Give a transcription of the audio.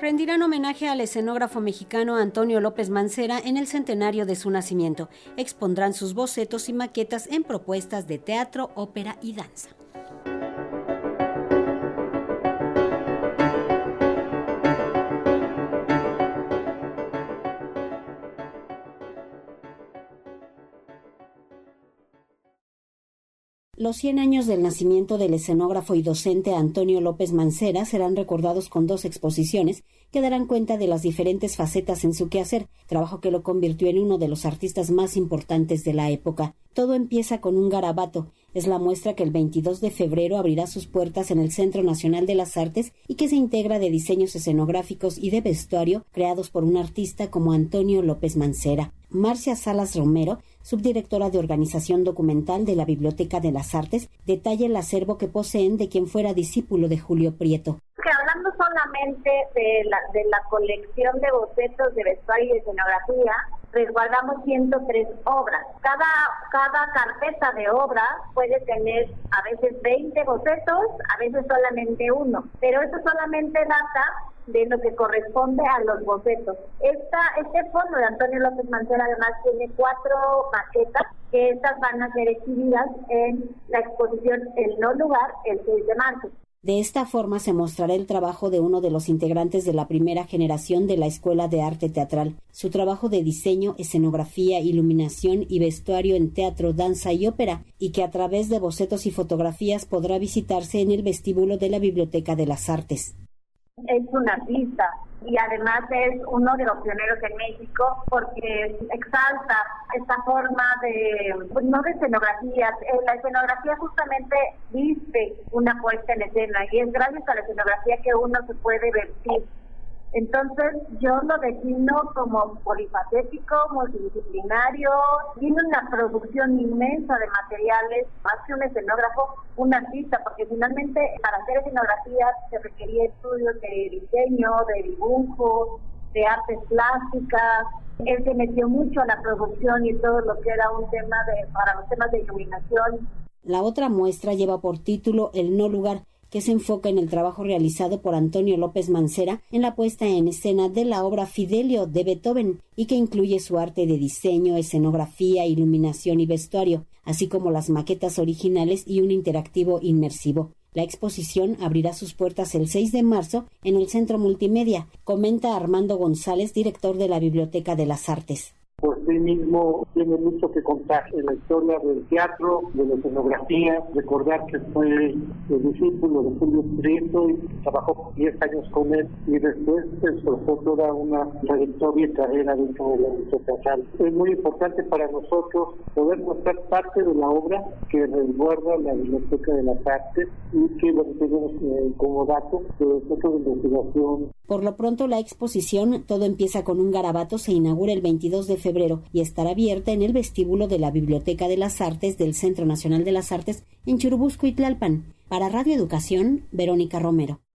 rendirán homenaje al escenógrafo mexicano Antonio López Mancera en el centenario de su nacimiento. Expondrán sus bocetos y maquetas en propuestas de teatro, ópera y danza. Los 100 años del nacimiento del escenógrafo y docente Antonio López Mancera serán recordados con dos exposiciones que darán cuenta de las diferentes facetas en su quehacer, trabajo que lo convirtió en uno de los artistas más importantes de la época. Todo empieza con un garabato. Es la muestra que el 22 de febrero abrirá sus puertas en el Centro Nacional de las Artes y que se integra de diseños escenográficos y de vestuario creados por un artista como Antonio López Mancera. Marcia Salas Romero subdirectora de Organización Documental de la Biblioteca de las Artes, detalla el acervo que poseen de quien fuera discípulo de Julio Prieto. Que hablando solamente de la, de la colección de bocetos de vestuario y escenografía, resguardamos 103 obras. Cada, cada carpeta de obra puede tener a veces 20 bocetos, a veces solamente uno, pero eso solamente data de lo que corresponde a los bocetos. Esta, este fondo de Antonio López Mancera además tiene cuatro maquetas que estas van a ser exhibidas en la exposición El No Lugar el 6 de marzo. De esta forma se mostrará el trabajo de uno de los integrantes de la primera generación de la Escuela de Arte Teatral, su trabajo de diseño, escenografía, iluminación y vestuario en teatro, danza y ópera, y que a través de bocetos y fotografías podrá visitarse en el vestíbulo de la Biblioteca de las Artes es un artista y además es uno de los pioneros en México porque exalta esta forma de, pues, no de escenografía, eh, la escenografía justamente viste una puesta en escena y es gracias a la escenografía que uno se puede vestir entonces yo lo defino como polifacético, multidisciplinario, tiene una producción inmensa de materiales, más que un escenógrafo, un artista, porque finalmente para hacer escenografía se requería estudios de diseño, de dibujo, de artes plásticas. Él se metió mucho a la producción y todo lo que era un tema de, para los temas de iluminación. La otra muestra lleva por título El no lugar que se enfoca en el trabajo realizado por Antonio López Mancera en la puesta en escena de la obra Fidelio de Beethoven y que incluye su arte de diseño, escenografía, iluminación y vestuario, así como las maquetas originales y un interactivo inmersivo. La exposición abrirá sus puertas el 6 de marzo en el Centro Multimedia, comenta Armando González, director de la Biblioteca de las Artes sí mismo tiene mucho que contar en la historia del teatro, de la escenografía, recordar que fue el discípulo de Julio Prieto y trabajó 10 años con él y después esforzó toda una trayectoria y carrera dentro de la industria teatral. Es muy importante para nosotros poder mostrar parte de la obra que resguarda la Biblioteca de las Artes y que lo tenemos eh, como dato de centro investigación. Por lo pronto la exposición Todo empieza con un garabato se inaugura el 22 de febrero y estará abierta en el vestíbulo de la Biblioteca de las Artes del Centro Nacional de las Artes en Churubusco y Tlalpan. Para Radio Educación, Verónica Romero.